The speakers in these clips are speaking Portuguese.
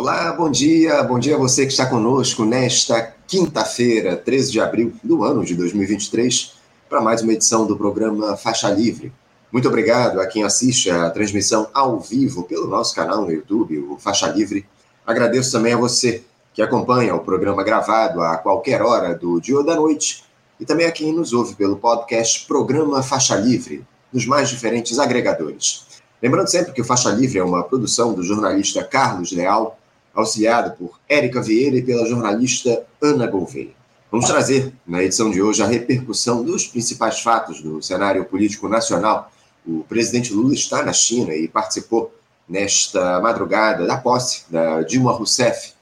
Olá, bom dia, bom dia a você que está conosco nesta quinta-feira, 13 de abril do ano de 2023, para mais uma edição do programa Faixa Livre. Muito obrigado a quem assiste a transmissão ao vivo pelo nosso canal no YouTube, o Faixa Livre. Agradeço também a você que acompanha o programa gravado a qualquer hora do dia ou da noite e também a quem nos ouve pelo podcast Programa Faixa Livre, nos mais diferentes agregadores. Lembrando sempre que o Faixa Livre é uma produção do jornalista Carlos Leal, auxiliado por Érica Vieira e pela jornalista Ana Gouveia. Vamos trazer, na edição de hoje, a repercussão dos principais fatos do cenário político nacional. O presidente Lula está na China e participou nesta madrugada da posse da Dilma Rousseff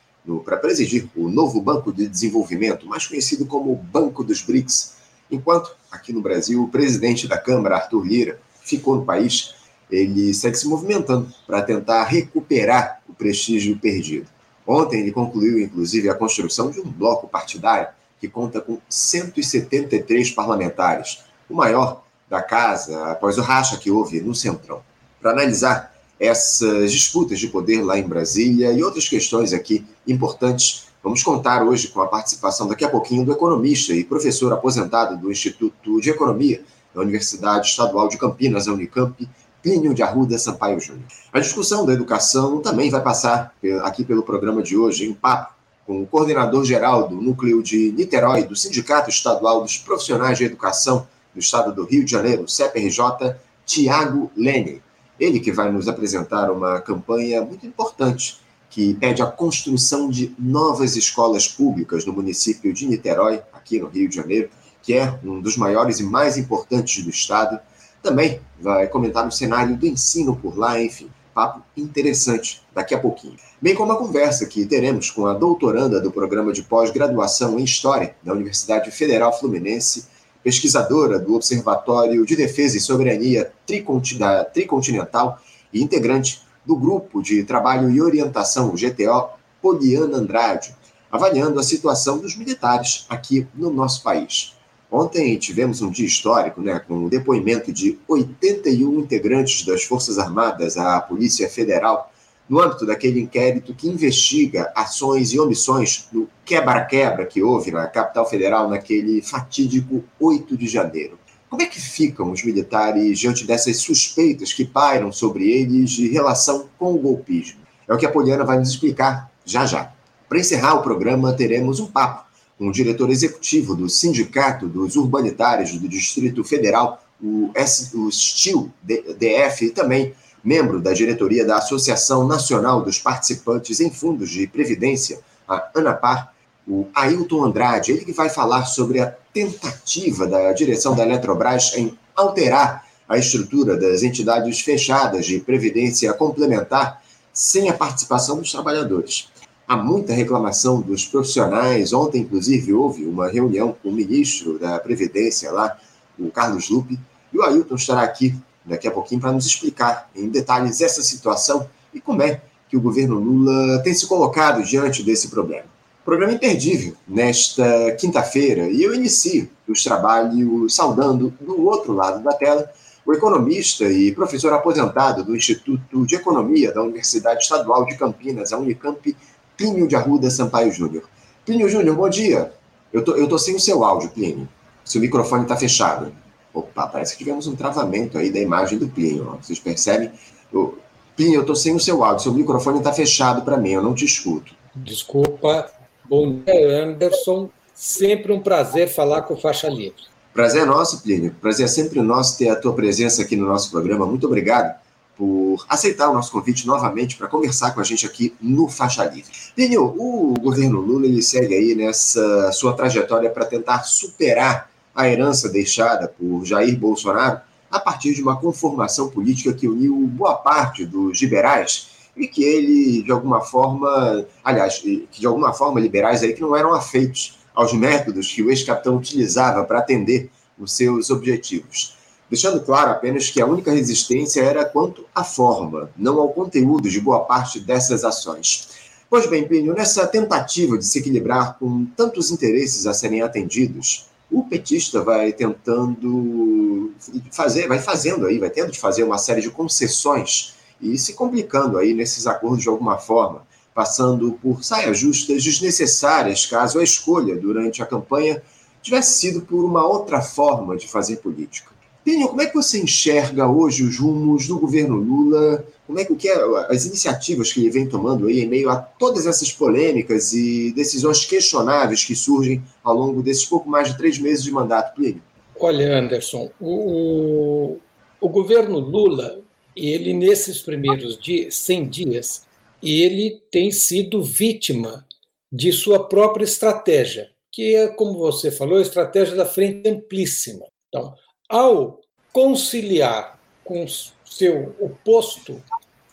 para presidir o novo Banco de Desenvolvimento, mais conhecido como Banco dos BRICS, enquanto aqui no Brasil o presidente da Câmara, Arthur Lira, ficou no país ele segue se movimentando para tentar recuperar o prestígio perdido. Ontem ele concluiu, inclusive, a construção de um bloco partidário que conta com 173 parlamentares, o maior da casa após o racha que houve no Centrão. Para analisar essas disputas de poder lá em Brasília e outras questões aqui importantes, vamos contar hoje com a participação daqui a pouquinho do economista e professor aposentado do Instituto de Economia da Universidade Estadual de Campinas, a Unicamp, Plínio de Arruda Sampaio Júnior. A discussão da educação também vai passar aqui pelo programa de hoje, em papo, com o coordenador-geral do Núcleo de Niterói, do Sindicato Estadual dos Profissionais de Educação do Estado do Rio de Janeiro, CPRJ, Tiago Lene. Ele que vai nos apresentar uma campanha muito importante que pede a construção de novas escolas públicas no município de Niterói, aqui no Rio de Janeiro, que é um dos maiores e mais importantes do estado também vai comentar o cenário do ensino por lá, enfim, papo interessante daqui a pouquinho. Bem como a conversa que teremos com a doutoranda do programa de pós-graduação em História da Universidade Federal Fluminense, pesquisadora do Observatório de Defesa e Soberania Tricontinental e integrante do Grupo de Trabalho e Orientação, GTO, Poliana Andrade, avaliando a situação dos militares aqui no nosso país. Ontem tivemos um dia histórico, né, com o depoimento de 81 integrantes das Forças Armadas à Polícia Federal, no âmbito daquele inquérito que investiga ações e omissões no quebra-quebra que houve na capital federal naquele fatídico 8 de janeiro. Como é que ficam os militares diante dessas suspeitas que pairam sobre eles de relação com o golpismo? É o que a Poliana vai nos explicar já já. Para encerrar o programa, teremos um papo um diretor executivo do Sindicato dos Urbanitários do Distrito Federal, o, S, o STIL DF, e também membro da diretoria da Associação Nacional dos Participantes em Fundos de Previdência, a ANAPAR, o Ailton Andrade, ele que vai falar sobre a tentativa da direção da Eletrobras em alterar a estrutura das entidades fechadas de previdência complementar sem a participação dos trabalhadores. Há muita reclamação dos profissionais. Ontem, inclusive, houve uma reunião com o ministro da Previdência lá, o Carlos Lupe, e o Ailton estará aqui daqui a pouquinho para nos explicar em detalhes essa situação e como é que o governo Lula tem se colocado diante desse problema. Programa imperdível nesta quinta-feira e eu inicio os trabalhos saudando do outro lado da tela o economista e professor aposentado do Instituto de Economia da Universidade Estadual de Campinas, a Unicamp, Plínio de Arruda Sampaio Júnior. Plínio Júnior, bom dia. Eu tô, eu tô sem o seu áudio, Plínio. Seu microfone está fechado. Opa, parece que tivemos um travamento aí da imagem do Plínio. Ó. Vocês percebem? Eu, Plínio, eu tô sem o seu áudio. Seu microfone está fechado para mim, eu não te escuto. Desculpa. Bom dia, Anderson. Sempre um prazer falar com Faixa Livre. Prazer é nosso, Plínio. Prazer é sempre nosso ter a tua presença aqui no nosso programa. Muito obrigado por aceitar o nosso convite novamente para conversar com a gente aqui no Faixa Livre. O governo Lula ele segue aí nessa sua trajetória para tentar superar a herança deixada por Jair Bolsonaro a partir de uma conformação política que uniu boa parte dos liberais e que ele, de alguma forma, aliás, que de alguma forma liberais aí que não eram afeitos aos métodos que o ex-capitão utilizava para atender os seus objetivos deixando claro apenas que a única resistência era quanto à forma, não ao conteúdo de boa parte dessas ações. Pois bem, Plínio, nessa tentativa de se equilibrar com tantos interesses a serem atendidos, o petista vai tentando fazer, vai fazendo aí, vai tendo de fazer uma série de concessões e se complicando aí nesses acordos de alguma forma, passando por saias justas desnecessárias caso a escolha durante a campanha tivesse sido por uma outra forma de fazer política. Pinho, como é que você enxerga hoje os rumos do governo Lula? Como é que, que é, as iniciativas que ele vem tomando aí em meio a todas essas polêmicas e decisões questionáveis que surgem ao longo desses pouco mais de três meses de mandato, Plínio? Olha, Anderson, o, o governo Lula, ele nesses primeiros dias, 100 dias, ele tem sido vítima de sua própria estratégia, que é, como você falou, a estratégia da frente amplíssima. Então, ao conciliar com seu oposto,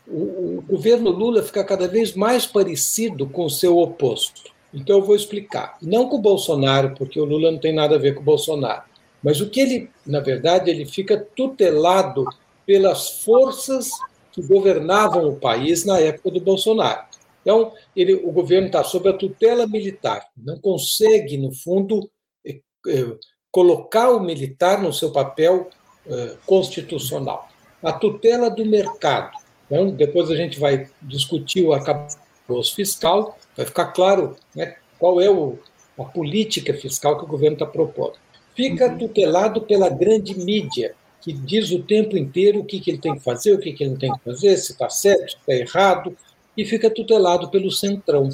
o, o governo Lula fica cada vez mais parecido com o seu oposto. Então eu vou explicar. Não com o Bolsonaro, porque o Lula não tem nada a ver com o Bolsonaro. Mas o que ele, na verdade, ele fica tutelado pelas forças que governavam o país na época do Bolsonaro. Então, ele, o governo está sob a tutela militar, não consegue, no fundo, eh, eh, colocar o militar no seu papel uh, constitucional. A tutela do mercado. Então, depois a gente vai discutir o arcabouço fiscal, vai ficar claro né, qual é o, a política fiscal que o governo está propondo. Fica uhum. tutelado pela grande mídia, que diz o tempo inteiro o que, que ele tem que fazer, o que, que ele não tem que fazer, se está certo, se está errado, e fica tutelado pelo centrão.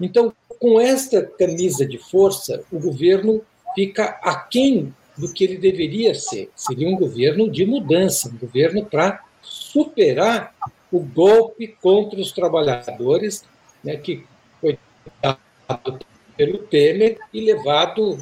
Então, com esta camisa de força, o governo fica aquém do que ele deveria ser. Seria um governo de mudança, um governo para superar o golpe contra os trabalhadores, né, que foi dado pelo Temer e levado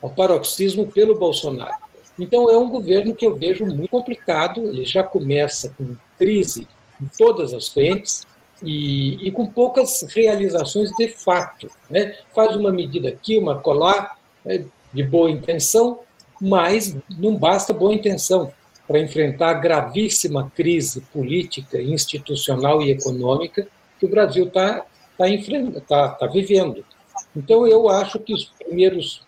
ao paroxismo pelo Bolsonaro. Então, é um governo que eu vejo muito complicado, ele já começa com crise em todas as frentes, e, e, com poucas realizações de fato. Né? Faz uma medida aqui, uma colar, né? De boa intenção, mas não basta boa intenção para enfrentar a gravíssima crise política, institucional e econômica que o Brasil está tá tá, tá vivendo. Então, eu acho que os primeiros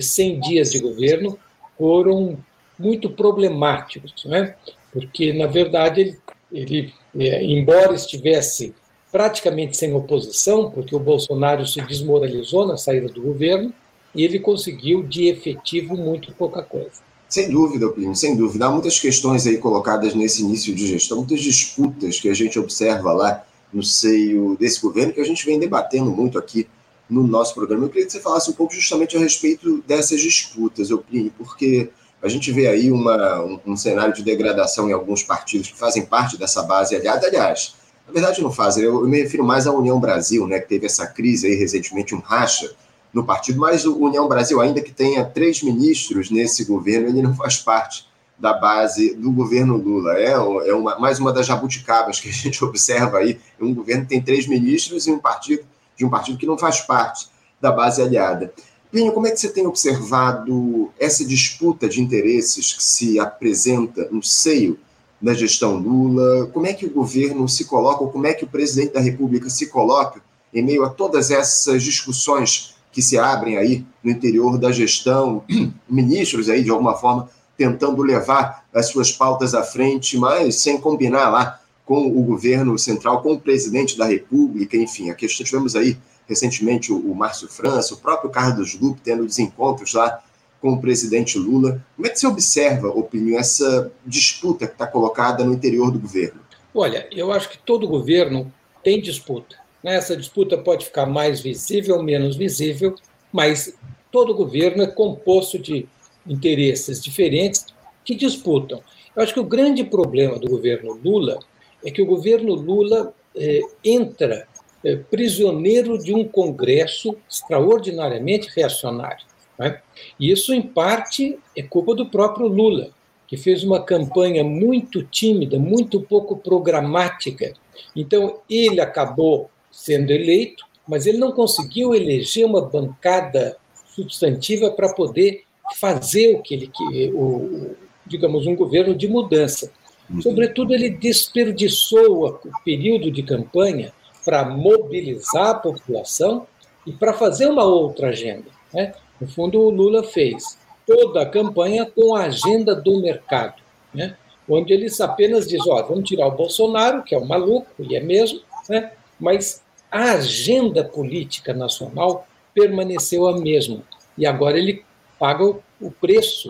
100 eh, dias de governo foram muito problemáticos, né? porque, na verdade, ele, ele é, embora estivesse praticamente sem oposição, porque o Bolsonaro se desmoralizou na saída do governo, e ele conseguiu de efetivo muito pouca coisa. Sem dúvida, Plínio, sem dúvida. Há muitas questões aí colocadas nesse início de gestão, muitas disputas que a gente observa lá no seio desse governo, que a gente vem debatendo muito aqui no nosso programa. Eu queria que você falasse um pouco justamente a respeito dessas disputas, Plínio, porque a gente vê aí uma, um, um, cenário de degradação em alguns partidos que fazem parte dessa base aliada. Aliás, na verdade não fazem, eu, eu me refiro mais à União Brasil, né, que teve essa crise aí recentemente, um racha no partido, mas o União Brasil, ainda que tenha três ministros nesse governo, ele não faz parte da base do governo Lula. É, é uma, mais uma das jabuticabas que a gente observa aí. Um governo tem três ministros e um partido de um partido que não faz parte da base aliada. Pinho, como é que você tem observado essa disputa de interesses que se apresenta no seio da gestão Lula? Como é que o governo se coloca, ou como é que o presidente da República se coloca em meio a todas essas discussões que se abrem aí no interior da gestão, ministros aí de alguma forma tentando levar as suas pautas à frente, mas sem combinar lá com o governo central, com o presidente da República, enfim, a questão tivemos aí recentemente o, Márcio França, o próprio Carlos Lupe tendo desencontros lá com o presidente Lula. Como é que você observa, opinião, essa disputa que está colocada no interior do governo? Olha, eu acho que todo governo tem disputa. Essa disputa pode ficar mais visível menos visível, mas todo governo é composto de interesses diferentes que disputam. Eu acho que o grande problema do governo Lula é que o governo Lula é, entra é, prisioneiro de um Congresso extraordinariamente reacionário. Né? E isso, em parte, é culpa do próprio Lula, que fez uma campanha muito tímida, muito pouco programática. Então, ele acabou sendo eleito, mas ele não conseguiu eleger uma bancada substantiva para poder fazer o que ele o, digamos um governo de mudança. Uhum. Sobretudo ele desperdiçou o período de campanha para mobilizar a população e para fazer uma outra agenda. Né? No fundo, o Lula fez toda a campanha com a agenda do mercado, né? onde eles apenas dizem: ó, vamos tirar o Bolsonaro, que é um maluco, e é mesmo, né? Mas a agenda política nacional permaneceu a mesma. E agora ele paga o preço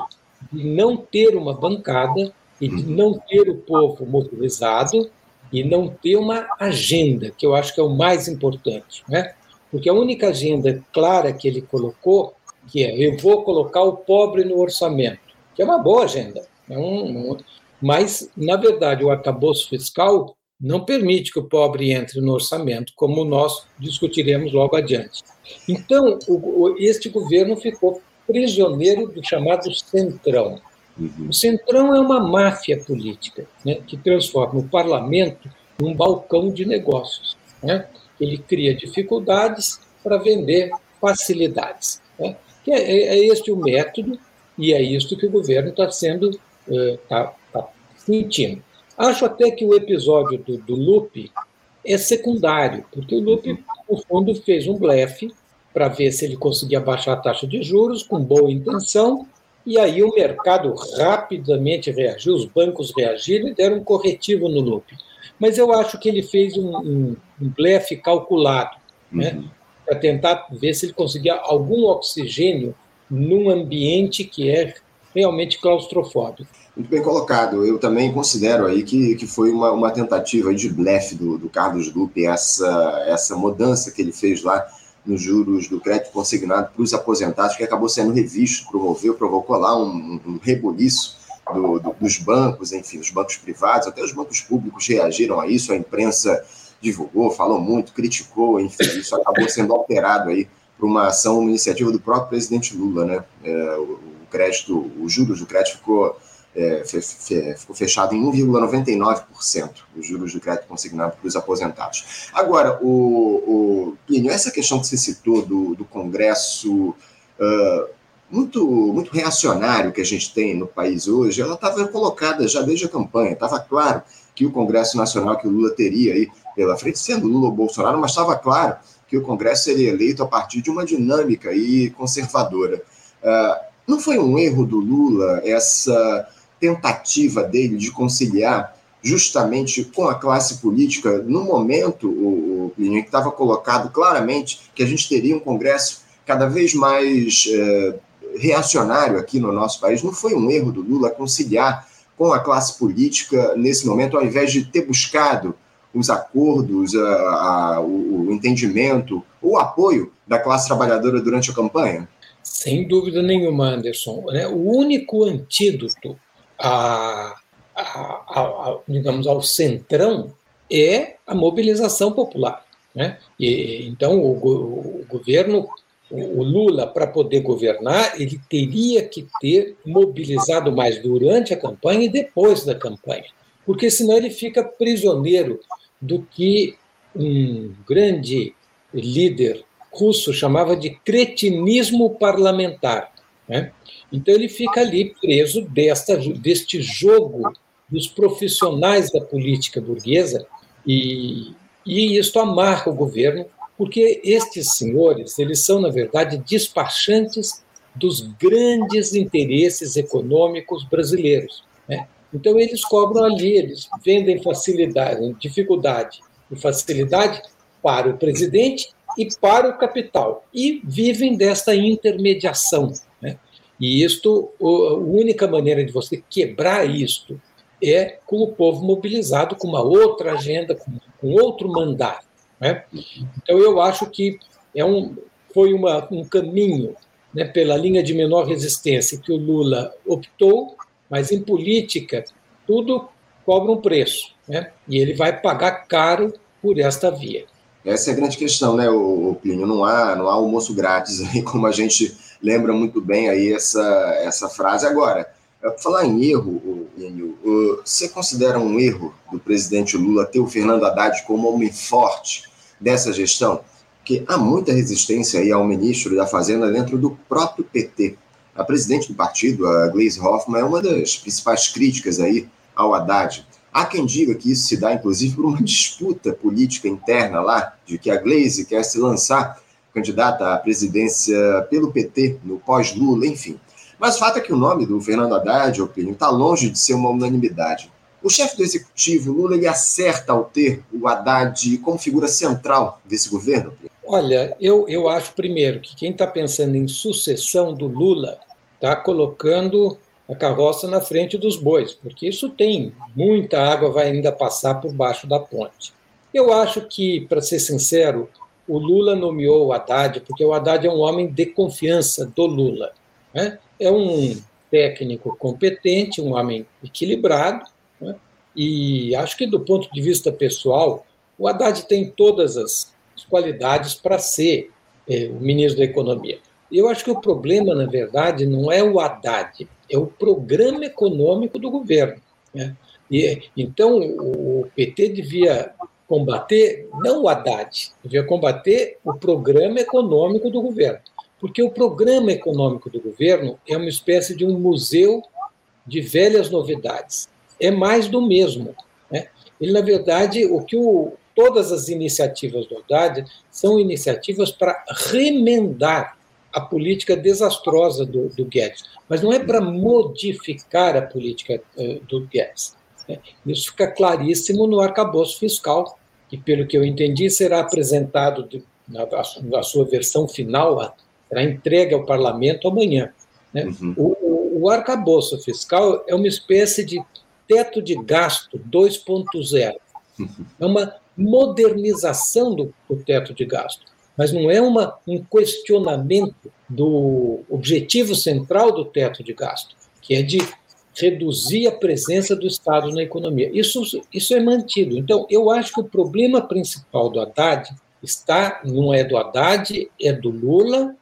de não ter uma bancada e de não ter o povo mobilizado e não ter uma agenda, que eu acho que é o mais importante. Né? Porque a única agenda clara que ele colocou, que é eu vou colocar o pobre no orçamento, que é uma boa agenda, é um, mas, na verdade, o arcabouço fiscal não permite que o pobre entre no orçamento, como nós discutiremos logo adiante. Então, o, este governo ficou prisioneiro do chamado Centrão. Uhum. O Centrão é uma máfia política né, que transforma o parlamento num balcão de negócios. Né? Ele cria dificuldades para vender facilidades. Né? Que é, é, é, este o método e é isto que o governo está sendo está uh, tá sentindo. Acho até que o episódio do, do Lupe é secundário, porque o Lupe, no fundo, fez um blefe para ver se ele conseguia baixar a taxa de juros com boa intenção, e aí o mercado rapidamente reagiu, os bancos reagiram e deram um corretivo no Lupe. Mas eu acho que ele fez um, um, um blefe calculado, né, uhum. para tentar ver se ele conseguia algum oxigênio num ambiente que é realmente claustrofóbico. Muito bem colocado. Eu também considero aí que, que foi uma, uma tentativa de blefe do, do Carlos Lupe, essa, essa mudança que ele fez lá nos juros do crédito consignado para os aposentados, que acabou sendo revisto, promoveu, provocou lá um, um reboliço do, do, dos bancos, enfim, os bancos privados, até os bancos públicos reagiram a isso, a imprensa divulgou, falou muito, criticou, enfim, isso acabou sendo alterado aí para uma ação, uma iniciativa do próprio presidente Lula, né? É, o, o crédito, os juros do crédito ficou é, ficou fechado em 1,99% os juros do crédito consignado para os aposentados. Agora, o, o Plínio, essa questão que você citou do, do Congresso uh, muito, muito reacionário que a gente tem no país hoje, ela estava colocada já desde a campanha, estava claro que o Congresso Nacional que o Lula teria aí pela frente, sendo Lula ou Bolsonaro, mas estava claro que o Congresso seria eleito a partir de uma dinâmica aí conservadora. Uh, não foi um erro do Lula essa tentativa dele de conciliar justamente com a classe política, no momento, o, o que estava colocado claramente que a gente teria um Congresso cada vez mais é, reacionário aqui no nosso país. Não foi um erro do Lula conciliar com a classe política nesse momento, ao invés de ter buscado os acordos, a, a, o, o entendimento, o apoio da classe trabalhadora durante a campanha? Sem dúvida nenhuma, Anderson. Né? O único antídoto a, a, a, digamos, ao centrão é a mobilização popular. Né? E, então, o, o governo, o Lula, para poder governar, ele teria que ter mobilizado mais durante a campanha e depois da campanha, porque senão ele fica prisioneiro do que um grande líder russo chamava de cretinismo parlamentar. Né? Então ele fica ali preso desta, deste jogo dos profissionais da política burguesa e, e isso amarra o governo, porque estes senhores, eles são, na verdade, despachantes dos grandes interesses econômicos brasileiros. Né? Então, eles cobram ali, eles vendem facilidade, dificuldade e facilidade para o presidente e para o capital, e vivem desta intermediação. E isto, a única maneira de você quebrar isto é com o povo mobilizado com uma outra agenda, com, com outro mandato. Né? Então, eu acho que é um, foi uma, um caminho né, pela linha de menor resistência que o Lula optou, mas em política tudo cobra um preço, né? e ele vai pagar caro por esta via. Essa é a grande questão, né, o Plínio? Não há, não há almoço grátis como a gente lembra muito bem aí essa, essa frase. Agora, falar em erro, Enio, você considera um erro do presidente Lula ter o Fernando Haddad como homem forte dessa gestão? Porque há muita resistência aí ao ministro da Fazenda dentro do próprio PT. A presidente do partido, a Gleisi Hoffmann, é uma das principais críticas aí ao Haddad. Há quem diga que isso se dá, inclusive, por uma disputa política interna lá, de que a Gleisi quer se lançar candidata à presidência pelo PT no pós-Lula, enfim. Mas o fato é que o nome do Fernando Haddad, Opinião, está longe de ser uma unanimidade. O chefe do executivo, Lula, ele acerta ao ter o Haddad como figura central desse governo? Olha, eu, eu acho, primeiro, que quem está pensando em sucessão do Lula está colocando a carroça na frente dos bois, porque isso tem muita água vai ainda passar por baixo da ponte. Eu acho que, para ser sincero, o Lula nomeou o Haddad porque o Haddad é um homem de confiança do Lula. Né? É um técnico competente, um homem equilibrado, né? e acho que, do ponto de vista pessoal, o Haddad tem todas as qualidades para ser é, o ministro da Economia. Eu acho que o problema, na verdade, não é o Haddad, é o programa econômico do governo. Né? E, então, o PT devia combater não o Haddad, devia combater o programa econômico do governo. Porque o programa econômico do governo é uma espécie de um museu de velhas novidades. É mais do mesmo. Né? Ele, na verdade, o que o, todas as iniciativas do Haddad são iniciativas para remendar a política desastrosa do, do Guedes, mas não é para modificar a política uh, do Guedes. Né? Isso fica claríssimo no arcabouço fiscal, que, pelo que eu entendi, será apresentado de, na, na, sua versão final será entregue ao parlamento amanhã. Né? Uhum. O, o, arcabouço fiscal é uma espécie de teto de gasto 2.0. Uhum. É uma modernização do, do, teto de gasto, mas não é uma, um questionamento do objetivo central do teto de gasto, que é de reduzir a presença do Estado na economia. Isso, isso é mantido. Então, eu acho que o problema principal do Haddad está, não é do Haddad, é do Lula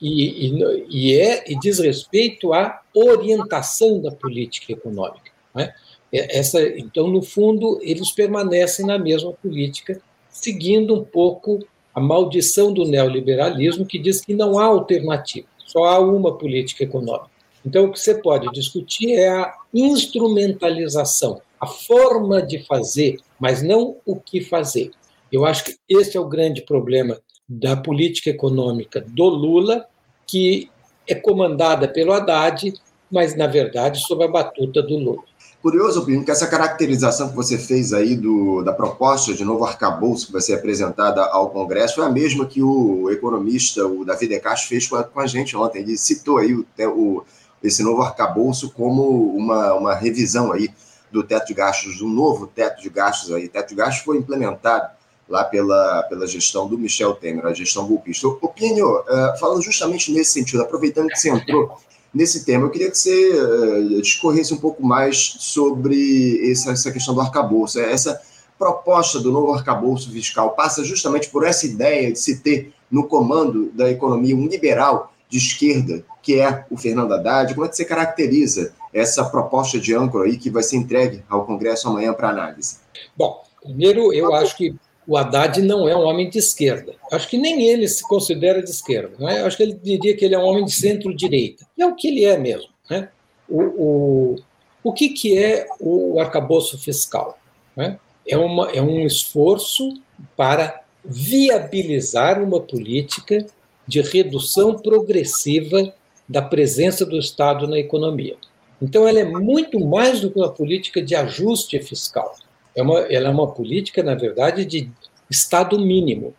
e, e, e, é, e diz respeito à orientação da política econômica. Né? Essa, então, no fundo, eles permanecem na mesma política, seguindo um pouco a maldição do neoliberalismo, que diz que não há alternativa, só há uma política econômica. Então, o que você pode discutir é a instrumentalização, a forma de fazer, mas não o que fazer. Eu acho que esse é o grande problema da política econômica do Lula que é comandada pelo Haddad, mas, na verdade, sob a batuta do Lula. Curioso, Plínio, que essa caracterização que você fez aí do, da proposta de novo arcabouço que vai ser apresentada ao Congresso é a mesma que o economista, o Davi De Castro, fez com a, com a gente ontem. Ele citou aí o, o, esse novo arcabouço como uma, uma revisão aí do teto de gastos, um novo teto de gastos aí. O teto de gastos foi implementado lá pela, pela gestão do Michel Temer, a gestão golpista. Opínio, uh, falando justamente nesse sentido, aproveitando que você entrou nesse tema, eu queria que você uh, discorresse um pouco mais sobre essa, essa questão do arcabouço. Essa proposta do novo arcabouço fiscal passa justamente por essa ideia de se ter no comando da economia um liberal de esquerda, que é o Fernando Haddad. Como é que você caracteriza essa proposta de âncora aí que vai ser entregue ao Congresso amanhã para análise? Bom, primeiro eu acho que o Haddad não é um homem de esquerda. Acho que nem ele se considera de esquerda. Não é? Acho que ele diria que ele é um homem de centro-direita. É o que ele é mesmo. Né? O, o, o que, que é o arcabouço fiscal? Né? É, uma, é um esforço para viabilizar uma política de redução progressiva da presença do Estado na economia. Então, ela é muito mais do que uma política de ajuste fiscal. É uma, ela é uma política, na verdade, de Estado mínimo.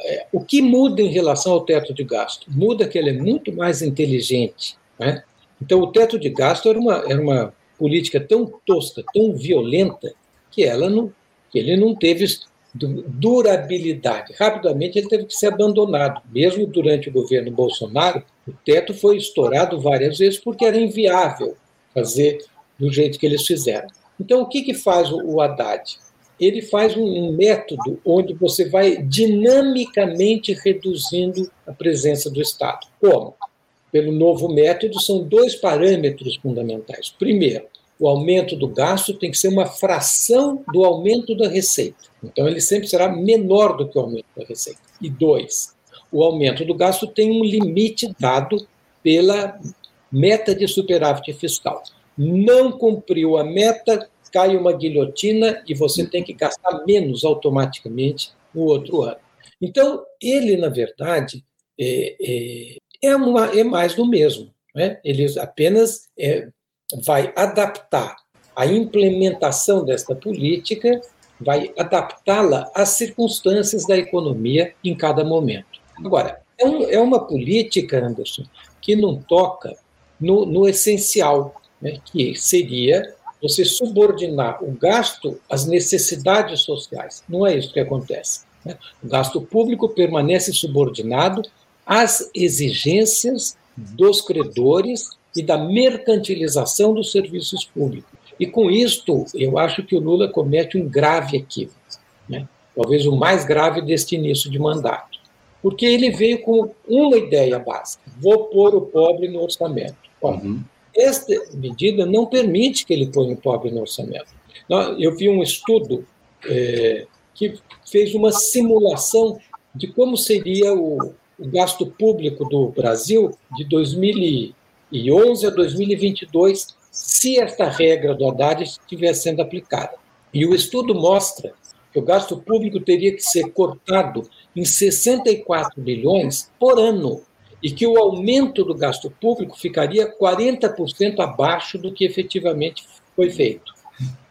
É, o que muda em relação ao teto de gasto? Muda que ele é muito mais inteligente. Né? Então, o teto de gasto era uma, era uma política tão tosca, tão violenta, que, ela não, que ele não teve durabilidade. Rapidamente ele teve que ser abandonado. Mesmo durante o governo Bolsonaro, o teto foi estourado várias vezes porque era inviável fazer do jeito que eles fizeram. Então, o que, que faz o Haddad? Ele faz um método onde você vai dinamicamente reduzindo a presença do Estado. Como? Pelo novo método, são dois parâmetros fundamentais. Primeiro, o aumento do gasto tem que ser uma fração do aumento da receita. Então, ele sempre será menor do que o aumento da receita. E dois, o aumento do gasto tem um limite dado pela meta de superávit fiscal não cumpriu a meta, cai uma guilhotina e você tem que gastar menos automaticamente no outro ano. Então, ele, na verdade, é, é, é, uma, é mais do mesmo. Né? Ele apenas é, vai adaptar a implementação desta política vai adaptá-la às circunstâncias da economia em cada momento. Agora, é, um, é uma política, Anderson, que não toca no, no essencial, né, que seria você subordinar o gasto às necessidades sociais. Não é isso que acontece. Né? O gasto público permanece subordinado às exigências dos credores e da mercantilização dos serviços públicos. E com isto, eu acho que o Lula comete um grave equívoco, né? talvez o mais grave deste início de mandato. Porque ele veio com uma ideia básica: vou pôr o pobre no orçamento. Uhum. Esta medida não permite que ele ponha o pobre no orçamento. Eu vi um estudo é, que fez uma simulação de como seria o, o gasto público do Brasil de 2011 a 2022 se esta regra do Haddad estivesse sendo aplicada. E o estudo mostra que o gasto público teria que ser cortado em 64 bilhões por ano e que o aumento do gasto público ficaria 40% abaixo do que efetivamente foi feito.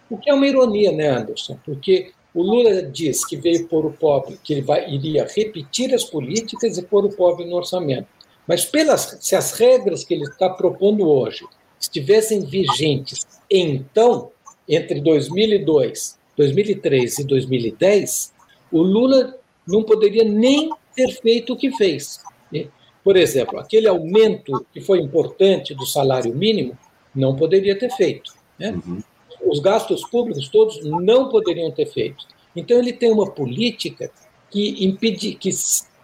O que é uma ironia, né, Anderson? Porque o Lula diz que veio pôr o pobre, que ele vai, iria repetir as políticas e pôr o pobre no orçamento. Mas pelas, se as regras que ele está propondo hoje estivessem vigentes então, entre 2002, 2003 e 2010, o Lula não poderia nem ter feito o que fez. Por exemplo, aquele aumento que foi importante do salário mínimo não poderia ter feito. Né? Uhum. Os gastos públicos todos não poderiam ter feito. Então, ele tem uma política que, impedi, que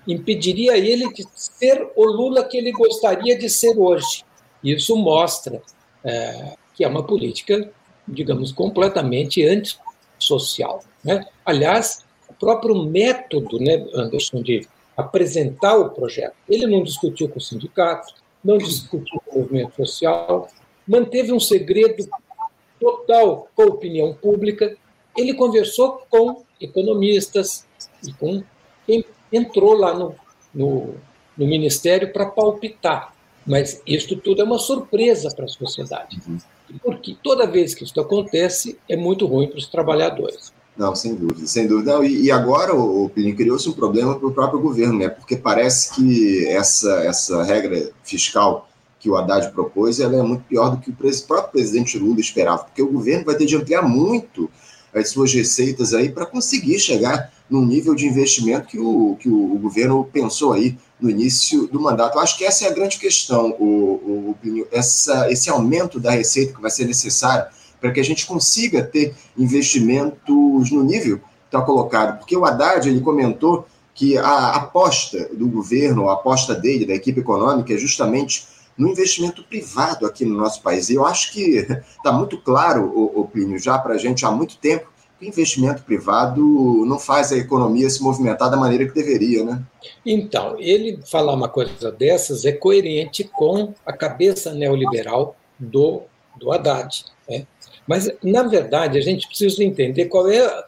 impediria ele de ser o Lula que ele gostaria de ser hoje. Isso mostra é, que é uma política, digamos, completamente antissocial. Né? Aliás, o próprio método, né, Anderson, de apresentar o projeto, ele não discutiu com o sindicato, não discutiu com o movimento social, manteve um segredo total com a opinião pública. Ele conversou com economistas e com quem entrou lá no, no, no Ministério para palpitar. Mas isso tudo é uma surpresa para a sociedade. Uhum. Porque toda vez que isso acontece, é muito ruim para os trabalhadores. Não, sem dúvida, sem dúvida. Não, e, e, agora, o, o criou-se um problema para o próprio governo, né? Porque parece que essa, essa regra fiscal que o Haddad propôs, ela é muito pior do que o próprio presidente Lula esperava, porque o governo vai ter de ampliar muito as suas receitas aí para conseguir chegar num nível de investimento que o, que o, o, governo pensou aí no início do mandato. Eu acho que essa é a grande questão, o, o, essa, esse aumento da receita que vai ser necessário para que a gente consiga ter investimentos no nível que está colocado. Porque o Haddad ele comentou que a aposta do governo, a aposta dele, da equipe econômica, é justamente no investimento privado aqui no nosso país. E eu acho que está muito claro, o, Plínio, já para a gente há muito tempo, que investimento privado não faz a economia se movimentar da maneira que deveria, né? Então, ele falar uma coisa dessas é coerente com a cabeça neoliberal do, do Haddad. Né? Mas, na verdade, a gente precisa entender qual é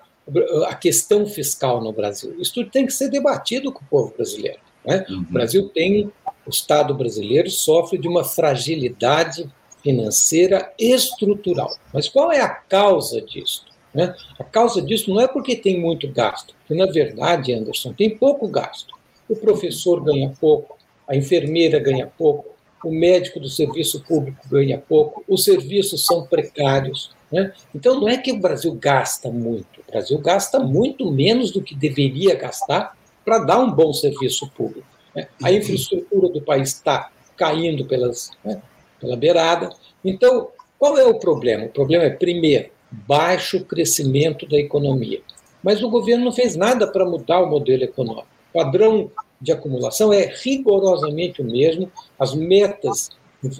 a questão fiscal no Brasil. Isso tem que ser debatido com o povo brasileiro. Né? Uhum. O Brasil tem o Estado brasileiro sofre de uma fragilidade financeira estrutural. Mas qual é a causa disso? Né? A causa disso não é porque tem muito gasto, porque, na verdade, Anderson, tem pouco gasto. O professor ganha pouco, a enfermeira ganha pouco, o médico do serviço público ganha pouco, os serviços são precários. Né? Então, não é que o Brasil gasta muito, o Brasil gasta muito menos do que deveria gastar para dar um bom serviço público. Né? A infraestrutura do país está caindo pelas, né, pela beirada. Então, qual é o problema? O problema é, primeiro, baixo crescimento da economia. Mas o governo não fez nada para mudar o modelo econômico. O padrão de acumulação é rigorosamente o mesmo, as metas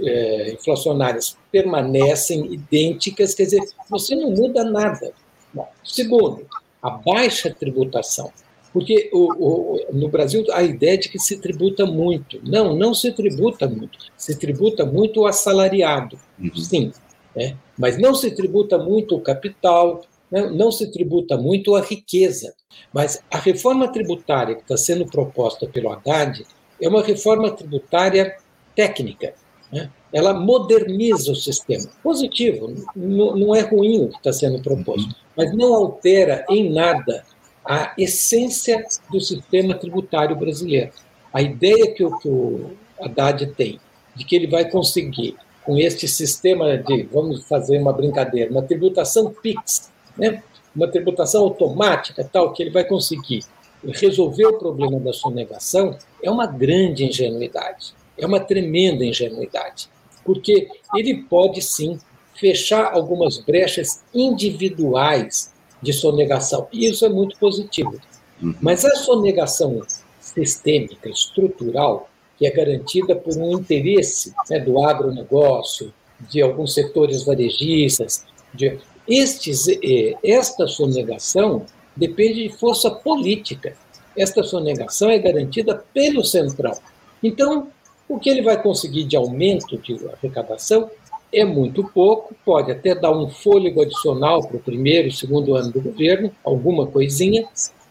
é, inflacionárias permanecem idênticas, quer dizer, você não muda nada. Bom, segundo, a baixa tributação. Porque o, o, no Brasil a ideia de que se tributa muito. Não, não se tributa muito. Se tributa muito o assalariado, uhum. sim. Né? Mas não se tributa muito o capital, não, se tributa muito a riqueza. Mas a reforma tributária que está sendo proposta pelo Haddad é uma reforma tributária técnica. Né? ela moderniza o sistema. Positivo, não é ruim o que está sendo proposto, mas não altera em nada a essência do sistema tributário brasileiro. A ideia que o, que o Haddad tem de que ele vai conseguir, com este sistema de, vamos fazer uma brincadeira, uma tributação PIX, né? uma tributação automática, tal, que ele vai conseguir resolver o problema da sonegação, é uma grande ingenuidade, é uma tremenda ingenuidade, porque ele pode sim fechar algumas brechas individuais de sonegação, e isso é muito positivo. Uhum. Mas a sonegação sistêmica, estrutural, que é garantida por um interesse né, do agronegócio, de alguns setores varejistas, de estes, eh, esta sonegação depende de força política. Esta sonegação é garantida pelo Centrão. Então, o que ele vai conseguir de aumento de arrecadação é muito pouco, pode até dar um fôlego adicional para o primeiro e segundo ano do governo, alguma coisinha,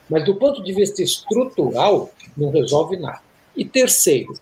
mas do ponto de vista estrutural, não resolve nada. E terceiro,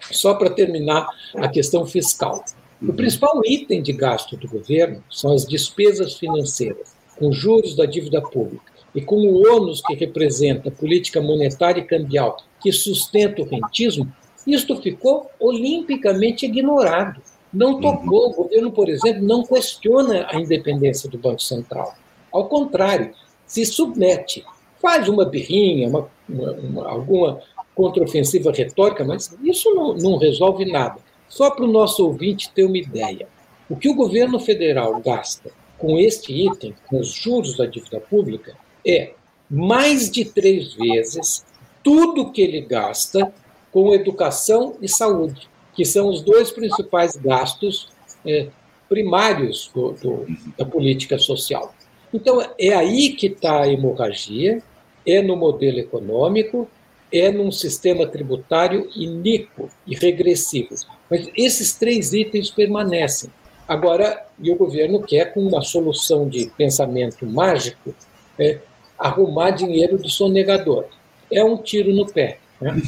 só para terminar a questão fiscal. O principal item de gasto do governo são as despesas financeiras, com juros da dívida pública e com o ônus que representa a política monetária e cambial que sustenta o rentismo, isto ficou olimpicamente ignorado. Não tocou. O governo, por exemplo, não questiona a independência do Banco Central. Ao contrário, se submete, faz uma birrinha, uma, uma, uma, alguma contraofensiva retórica, mas isso não, não resolve nada. Só para o nosso ouvinte ter uma ideia. O que o governo federal gasta com este item, com os juros da dívida pública, é mais de três vezes tudo que ele gasta com educação e saúde, que são os dois principais gastos é, primários do, do, da política social. Então, é aí que está a hemorragia, é no modelo econômico, é num sistema tributário iníquo e regressivo. Mas esses três itens permanecem. Agora, e o governo quer, com uma solução de pensamento mágico, é, arrumar dinheiro do sonegador. É um tiro no pé. Né?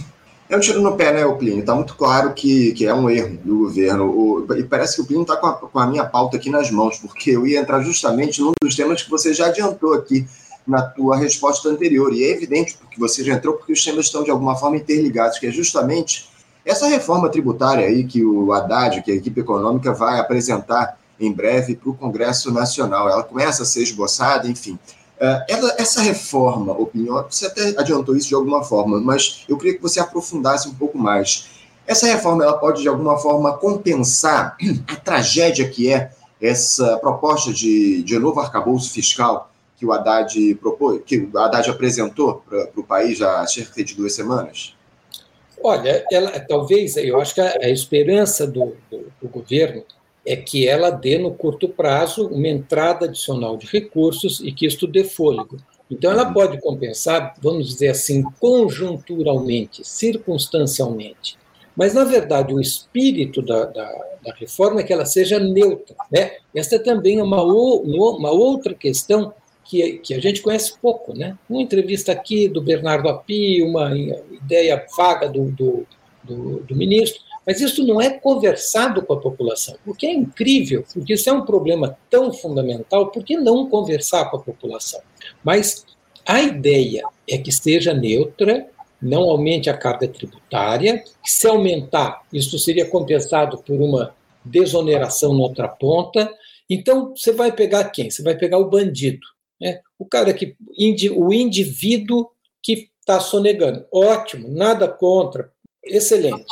É um tiro no pé, né, Plínio? Está muito claro que, que é um erro do governo. O, e parece que o Plínio está com, com, a minha pauta aqui nas mãos, porque eu ia entrar justamente num dos temas que você já adiantou aqui na tua resposta anterior. E é evidente que você já entrou, porque os temas estão de alguma forma interligados, que é justamente essa reforma tributária aí que o Haddad, que a equipe econômica vai apresentar em breve para o Congresso Nacional. Ela começa a ser esboçada, enfim. É, ela, essa reforma, opinião, você até adiantou isso de alguma forma, mas eu queria que você aprofundasse um pouco mais. Essa reforma ela pode, de alguma forma, compensar a tragédia que é essa proposta de, de novo arcabouço fiscal que o Haddad propôs, que o Haddad apresentou para o país há cerca de duas semanas? Olha, ela, talvez, eu acho que a, a esperança do, do, do governo é que ela dê, no curto prazo, uma entrada adicional de recursos e que isto dê fôlego. Então, ela pode compensar, vamos dizer assim, conjunturalmente, circunstancialmente. Mas, na verdade, o espírito da, da, da reforma é que ela seja neutra. Né? Esta é também uma, uma outra questão que, que a gente conhece pouco. Né? Uma entrevista aqui do Bernardo Api, uma ideia vaga do, do, do, do ministro, mas isso não é conversado com a população, o que é incrível, porque isso é um problema tão fundamental, por que não conversar com a população? Mas a ideia é que seja neutra, não aumente a carga tributária, se aumentar, isso seria compensado por uma desoneração na outra ponta. Então, você vai pegar quem? Você vai pegar o bandido, né? o cara que o indivíduo que está sonegando. Ótimo, nada contra, excelente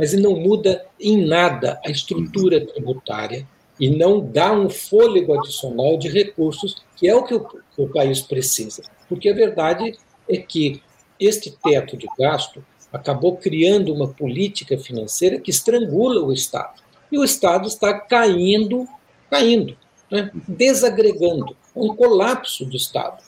mas não muda em nada a estrutura tributária e não dá um fôlego adicional de recursos, que é o que o, o país precisa. Porque a verdade é que este teto de gasto acabou criando uma política financeira que estrangula o Estado. E o Estado está caindo, caindo, né? desagregando, um colapso do Estado.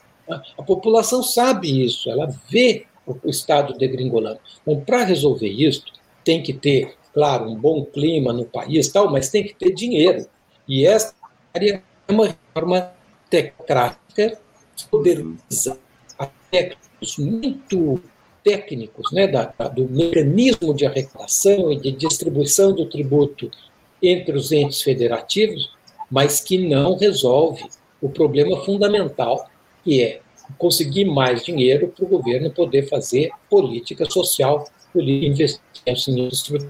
A população sabe isso, ela vê o Estado degringolando. Então, para resolver isso, tem que ter, claro, um bom clima no país, tal, mas tem que ter dinheiro. E essa é uma reforma tecnocrática, poderosa, aspectos muito técnicos né, da, do mecanismo de arrecadação e de distribuição do tributo entre os entes federativos, mas que não resolve o problema fundamental, que é conseguir mais dinheiro para o governo poder fazer política social, política em infraestrutura.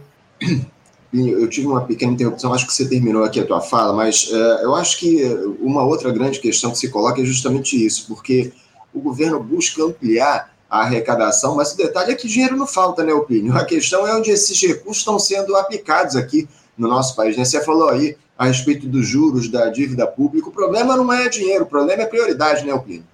Eu tive uma pequena interrupção, acho que você terminou aqui a tua fala, mas uh, eu acho que uma outra grande questão que se coloca é justamente isso, porque o governo busca ampliar a arrecadação, mas o detalhe é que dinheiro não falta, né, Opínio? A questão é onde esses recursos estão sendo aplicados aqui no nosso país. Né? Você falou aí a respeito dos juros da dívida pública, o problema não é dinheiro, o problema é prioridade, né, Opínio?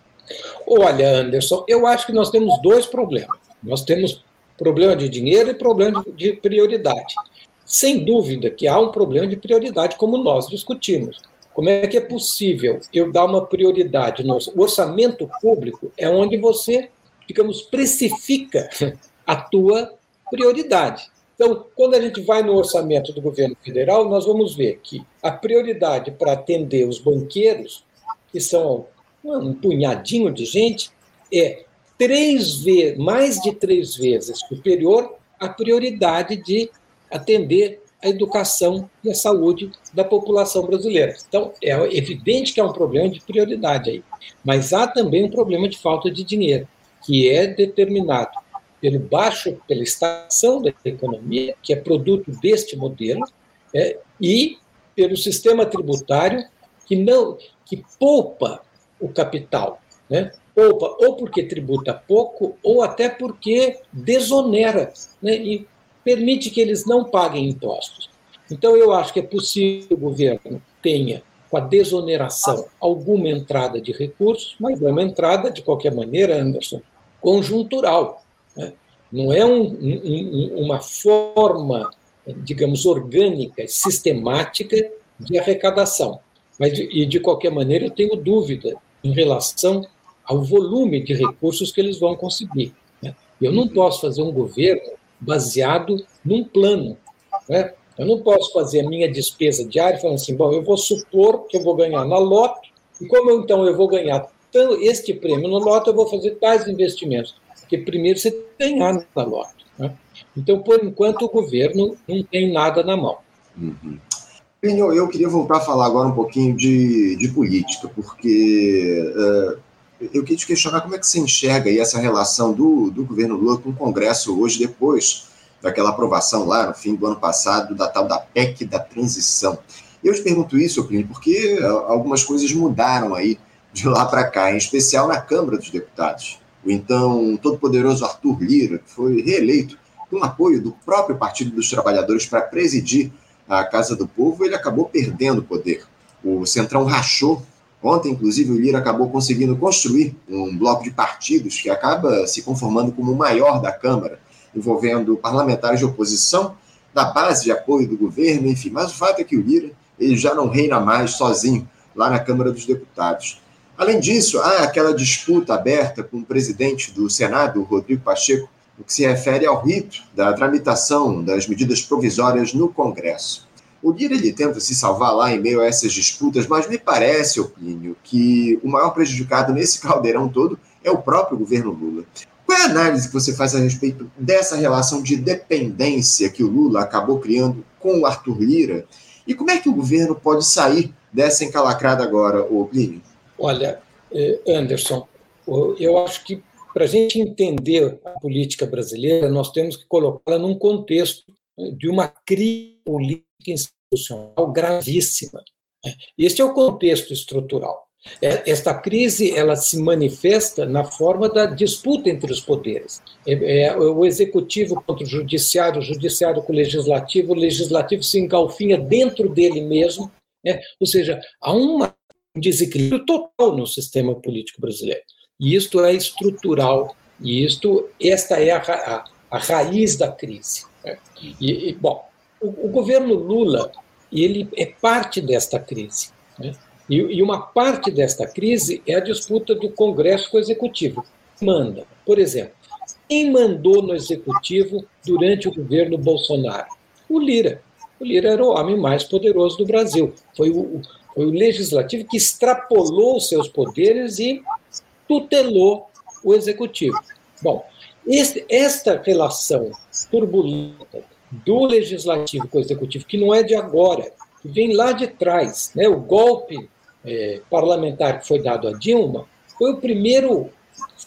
Olha, Anderson, eu acho que nós temos dois problemas. Nós temos problema de dinheiro e problema de prioridade. Sem dúvida que há um problema de prioridade, como nós discutimos. Como é que é possível eu dar uma prioridade no orçamento público? É onde você, digamos, precifica a tua prioridade. Então, quando a gente vai no orçamento do governo federal, nós vamos ver que a prioridade para atender os banqueiros, que são um punhadinho de gente, é três vezes, mais de três vezes superior à prioridade de atender a educação e a saúde da população brasileira. Então, é evidente que há um problema de prioridade aí, mas há também um problema de falta de dinheiro, que é determinado pelo baixo, pela estação da economia, que é produto deste modelo, é, e pelo sistema tributário que não que poupa o capital, né? Poupa ou porque tributa pouco ou até porque desonera, né? E permite que eles não paguem impostos. Então, eu acho que é possível que o governo tenha, com a desoneração, alguma entrada de recursos, mas é uma entrada, de qualquer maneira, Anderson, conjuntural. Né? Não é um, um, uma forma, digamos, orgânica, sistemática de arrecadação. Mas, e, de qualquer maneira, eu tenho dúvida em relação ao volume de recursos que eles vão conseguir. Né? Eu não posso fazer um governo baseado num plano. Né? Eu não posso fazer a minha despesa diária falando assim, bom, eu vou supor que eu vou ganhar na loto, e como então eu vou ganhar este prêmio na loto, eu vou fazer tais investimentos. Porque primeiro você tem ganhar na. Né? Então, por enquanto, o governo não tem nada na mão. Uhum. Pinho, eu queria voltar a falar agora um pouquinho de, de política, porque uh, eu queria te questionar como é que você enxerga aí essa relação do, do governo Lula com o Congresso hoje, depois daquela aprovação lá no fim do ano passado da tal da PEC da transição. Eu te pergunto isso, Plínio, porque algumas coisas mudaram aí de lá para cá, em especial na Câmara dos Deputados. O então todo-poderoso Arthur Lira, que foi reeleito com apoio do próprio Partido dos Trabalhadores para presidir a Casa do Povo, ele acabou perdendo o poder. O Centrão rachou Ontem, inclusive, o Lira acabou conseguindo construir um bloco de partidos que acaba se conformando como o maior da Câmara, envolvendo parlamentares de oposição, da base de apoio do governo, enfim. Mas o fato é que o Lira ele já não reina mais sozinho lá na Câmara dos Deputados. Além disso, há aquela disputa aberta com o presidente do Senado, Rodrigo Pacheco, no que se refere ao rito da tramitação das medidas provisórias no Congresso. O Lira ele tenta se salvar lá em meio a essas disputas, mas me parece, Opínio, que o maior prejudicado nesse caldeirão todo é o próprio governo Lula. Qual é a análise que você faz a respeito dessa relação de dependência que o Lula acabou criando com o Arthur Lira? E como é que o governo pode sair dessa encalacrada agora, Plínio? Olha, eh, Anderson, eu acho que para a gente entender a política brasileira, nós temos que colocá-la num contexto de uma crise política institucional gravíssima. Este é o contexto estrutural. É, esta crise ela se manifesta na forma da disputa entre os poderes. É, é, o executivo contra o judiciário, o judiciário com o legislativo, o legislativo se engalfinha dentro dele mesmo. Né? Ou seja, há um desequilíbrio total no sistema político brasileiro. E isto é estrutural, e isto, esta é a, a, a raiz da crise. Né? E, e, bom, o, o, governo Lula ele é parte desta crise. Né? E, e, uma parte desta crise é a disputa do Congresso com o Executivo. Manda, por exemplo, quem mandou no Executivo durante o governo Bolsonaro? O Lira. O Lira era o homem mais poderoso do Brasil. Foi o, foi o legislativo que extrapolou seus poderes e tutelou o executivo. Bom, este, esta relação turbulenta do legislativo com o executivo, que não é de agora, que vem lá de trás. Né? O golpe é, parlamentar que foi dado a Dilma foi o primeiro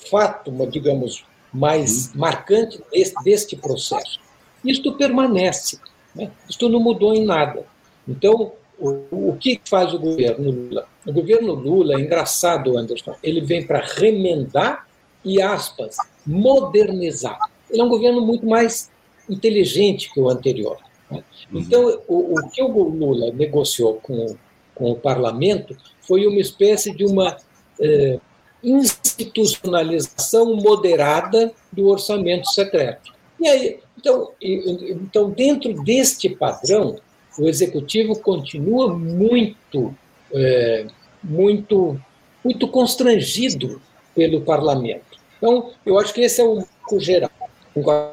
fato, digamos, mais marcante deste, deste processo. Isto permanece, né? isto não mudou em nada. Então, o, o que faz o governo Lula? O governo Lula, é engraçado, Anderson, ele vem para remendar e, aspas, modernizar. Ele é um governo muito mais inteligente que o anterior. Né? Uhum. Então, o, o, que o Lula negociou com, com o parlamento foi uma espécie de uma eh, institucionalização moderada do orçamento secreto. E aí, então, então, dentro deste padrão, o executivo continua muito, é, muito, muito constrangido pelo parlamento. Então, eu acho que esse é o geral.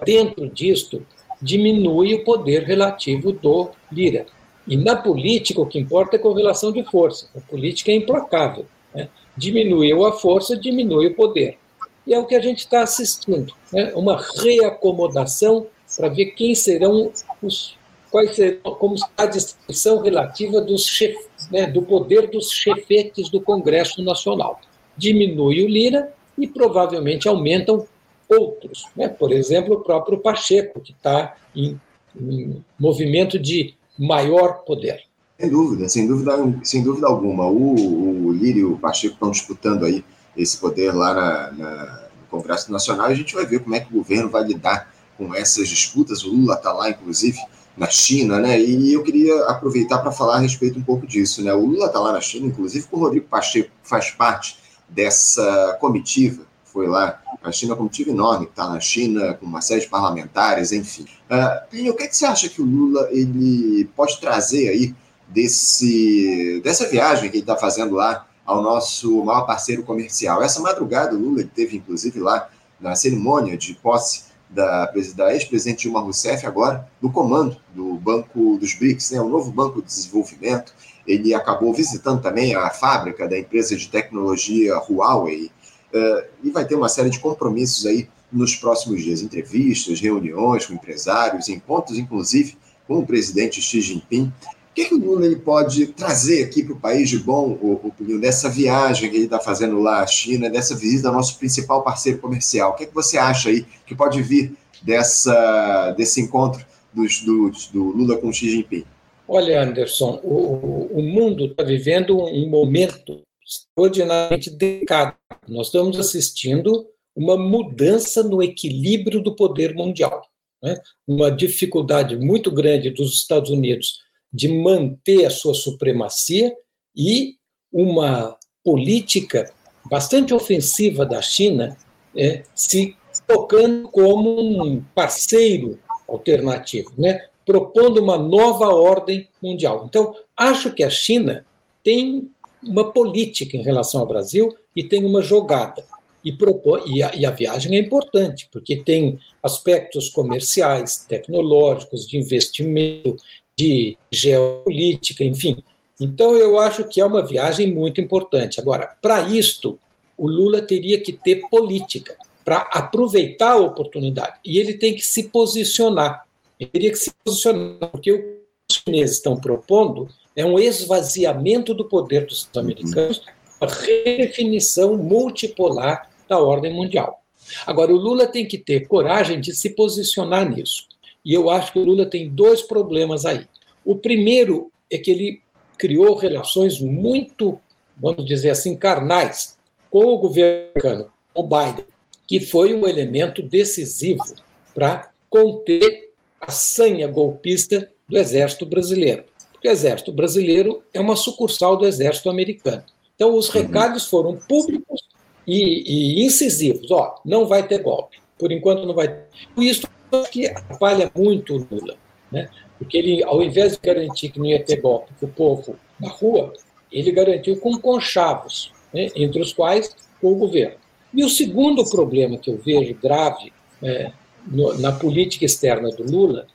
Dentro disto, diminui o poder relativo do Lira. E na política, o que importa é a correlação de força. A política é implacável. Né? Diminuiu a força, diminui o poder. E é o que a gente está assistindo, né? uma reacomodação para ver quem serão os quais serão, como a distribuição relativa dos chef, né, do poder dos chefetes do Congresso Nacional. Diminui o Lira e provavelmente aumentam outros, né? por exemplo, o próprio Pacheco, que está em, em movimento de maior poder. Sem dúvida, sem dúvida, sem dúvida alguma. O, o Lira e o Pacheco estão disputando aí esse poder lá na, na, no Congresso Nacional. A gente vai ver como é que o governo vai lidar com essas disputas. O Lula está lá, inclusive, na China, né? E eu queria aproveitar para falar a respeito um pouco disso, né? O Lula está lá na China, inclusive com o Rodrigo Pacheco, faz parte dessa comitiva, foi lá. A China é uma comitiva enorme, está na China, com uma série de parlamentares, enfim. Uh, o que, é que você acha que o Lula ele pode trazer aí desse, dessa viagem que ele está fazendo lá ao nosso maior parceiro comercial? Essa madrugada, o Lula teve, inclusive, lá na cerimônia de posse da, da ex-presidente Dilma Rousseff, agora no comando do Banco dos BRICS, né, o novo Banco de Desenvolvimento. Ele acabou visitando também a fábrica da empresa de tecnologia Huawei uh, e vai ter uma série de compromissos aí nos próximos dias, entrevistas, reuniões com empresários, encontros, inclusive, com o presidente Xi Jinping que, que o Lula ele pode trazer aqui para o país de bom, o, o, dessa viagem que ele está fazendo lá à China, dessa visita ao nosso principal parceiro comercial? O que, que você acha aí que pode vir dessa, desse encontro dos, do, do Lula com Xi Jinping? Olha, Anderson, o, o mundo está vivendo um momento extraordinariamente delicado. Nós estamos assistindo uma mudança no equilíbrio do poder mundial. Né? Uma dificuldade muito grande dos Estados Unidos de manter a sua supremacia e uma política bastante ofensiva da China é, se colocando como um parceiro alternativo, né? propondo uma nova ordem mundial. Então, acho que a China tem uma política em relação ao Brasil e tem uma jogada. E, propõe, e, a, e a viagem é importante, porque tem aspectos comerciais, tecnológicos, de investimento, de geopolítica, enfim. Então, eu acho que é uma viagem muito importante. Agora, para isto, o Lula teria que ter política para aproveitar a oportunidade. E ele tem que se posicionar. Ele teria que se posicionar, porque o que os chineses estão propondo é um esvaziamento do poder dos americanos, uma redefinição multipolar da ordem mundial. Agora, o Lula tem que ter coragem de se posicionar nisso. E eu acho que o Lula tem dois problemas aí. O primeiro é que ele criou relações muito, vamos dizer assim, carnais com o governo americano, o Biden, que foi um elemento decisivo para conter a sanha golpista do exército brasileiro. Porque o exército brasileiro é uma sucursal do exército americano. Então, os uhum. recados foram públicos e, e incisivos. Ó, não vai ter golpe. Por enquanto não vai ter. Isso que atrapalha muito o Lula, né? porque ele, ao invés de garantir que não ia ter golpe para o povo na rua, ele garantiu com conchavos, né? entre os quais o governo. E o segundo problema que eu vejo grave é, no, na política externa do Lula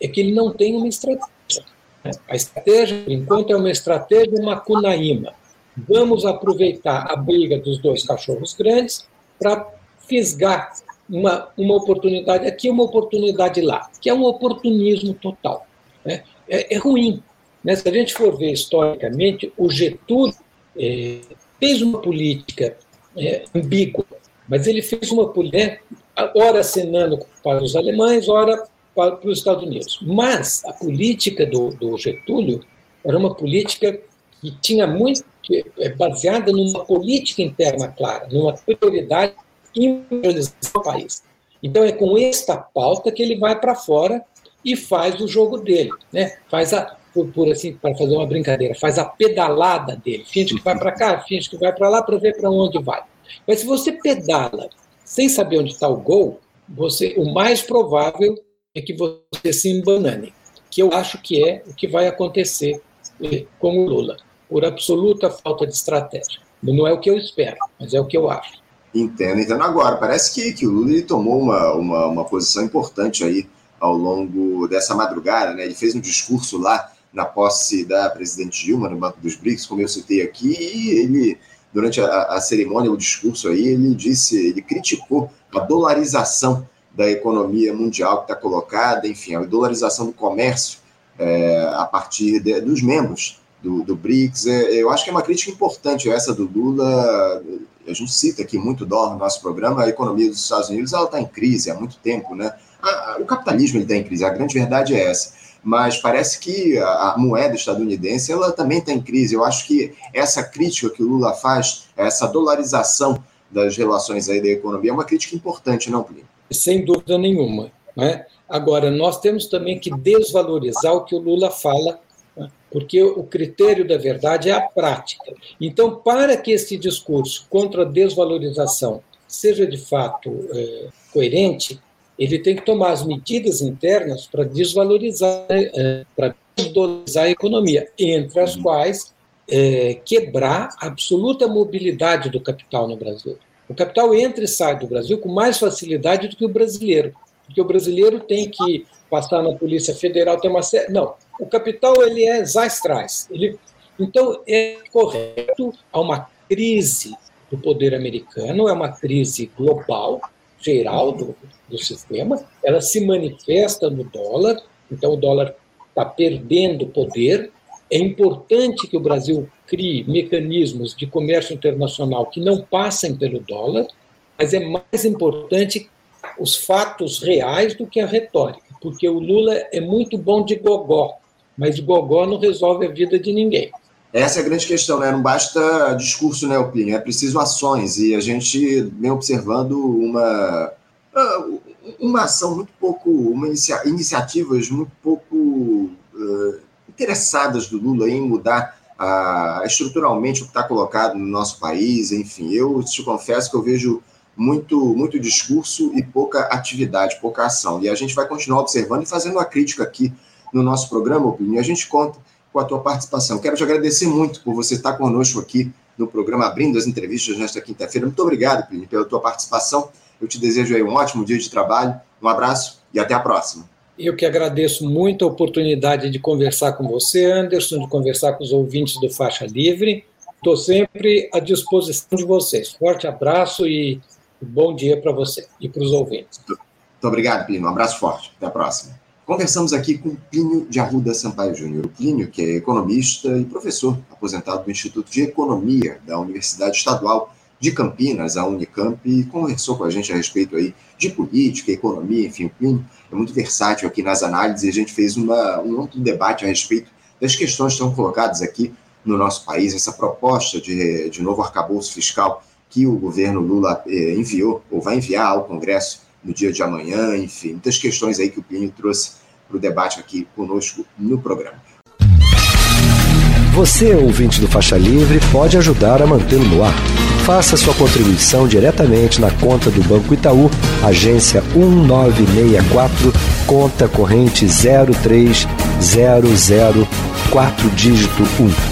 é que ele não tem uma estratégia. Né? A estratégia, por enquanto, é uma estratégia macunaíma. Vamos aproveitar a briga dos dois cachorros grandes para fisgar uma, uma oportunidade aqui, uma oportunidade lá, que é um oportunismo total. Né? É, é ruim. Né? Se a gente for ver historicamente, o Getúlio é, fez uma política é, ambígua, mas ele fez uma política, ora acenando para os alemães, ora para, para os Estados Unidos. Mas a política do, do Getúlio era uma política que tinha muito é baseada numa política interna clara, numa prioridade industrializar o país. Então é com esta pauta que ele vai para fora e faz o jogo dele, né? Faz a por, por assim para fazer uma brincadeira, faz a pedalada dele, finge que vai para cá, finge que vai para lá para ver para onde vai. Mas se você pedala sem saber onde está o gol, você o mais provável é que você se embanane, que eu acho que é o que vai acontecer eh, com o Lula, por absoluta falta de estratégia. Não é o que eu espero, mas é o que eu acho. Entendo, entendo. Agora, parece que, que o Lula ele tomou uma, uma, uma posição importante aí ao longo dessa madrugada, né? Ele fez um discurso lá na posse da presidente Dilma no Banco dos BRICS, como eu citei aqui, e ele, durante a, a cerimônia, o discurso aí, ele disse, ele criticou a dolarização da economia mundial que está colocada, enfim, a dolarização do comércio é, a partir de, dos membros do, do BRICS. É, eu acho que é uma crítica importante essa do Lula. A gente cita aqui muito dólar no nosso programa, a economia dos Estados Unidos está em crise há muito tempo, né? O capitalismo está em crise, a grande verdade é essa. Mas parece que a, a moeda estadunidense ela também está em crise. Eu acho que essa crítica que o Lula faz, essa dolarização das relações aí da economia, é uma crítica importante, não, Plínio? Sem dúvida nenhuma. Né? Agora, nós temos também que desvalorizar o que o Lula fala porque o critério da verdade é a prática. Então, para que esse discurso contra a desvalorização seja de fato é, coerente, ele tem que tomar as medidas internas para desvalorizar, é, para desvalorizar a economia, entre as quais é, quebrar a absoluta mobilidade do capital no Brasil. O capital entra e sai do Brasil com mais facilidade do que o brasileiro, porque o brasileiro tem que passar na Polícia Federal, tem uma série. Não, o capital ele é zastrais. Ele, então, é correto há uma crise do poder americano, é uma crise global, geral do, do sistema, ela se manifesta no dólar, então o dólar está perdendo poder. É importante que o Brasil crie mecanismos de comércio internacional que não passem pelo dólar, mas é mais importante os fatos reais do que a retórica, porque o Lula é muito bom de gogó, mas gogó não resolve a vida de ninguém. Essa é a grande questão, né? Não basta discurso, né, Opinho? É preciso ações. E a gente vem observando uma, ah, uma ação muito pouco, uma inicia, iniciativas muito pouco uh, interessadas do Lula em mudar uh, estruturalmente o que está colocado no nosso país. Enfim, eu te confesso que eu vejo muito, muito discurso e pouca atividade, pouca ação. E a gente vai continuar observando e fazendo uma crítica aqui no nosso programa, Opinião, a gente conta com a tua participação. Quero te agradecer muito por você estar conosco aqui no programa, abrindo as entrevistas nesta quinta-feira. Muito obrigado, Plínio, pela tua participação. Eu te desejo aí um ótimo dia de trabalho, um abraço e até a próxima. Eu que agradeço muito a oportunidade de conversar com você, Anderson, de conversar com os ouvintes do Faixa Livre. Estou sempre à disposição de vocês. Forte abraço e bom dia para você e para os ouvintes. Muito obrigado, Plínio. Um abraço forte. Até a próxima. Conversamos aqui com Plínio de Arruda Sampaio Júnior. Plínio, que é economista e professor aposentado do Instituto de Economia da Universidade Estadual de Campinas, a Unicamp, e conversou com a gente a respeito aí de política, economia, enfim, o Plínio é muito versátil aqui nas análises e a gente fez uma, um amplo debate a respeito das questões que estão colocadas aqui no nosso país, essa proposta de, de novo arcabouço fiscal que o governo Lula eh, enviou, ou vai enviar ao Congresso no dia de amanhã, enfim, muitas questões aí que o Plínio trouxe para o debate aqui conosco no programa. Você, ouvinte do Faixa Livre, pode ajudar a mantê-lo no ar. Faça sua contribuição diretamente na conta do Banco Itaú, agência 1964, conta corrente 03004, dígito 1.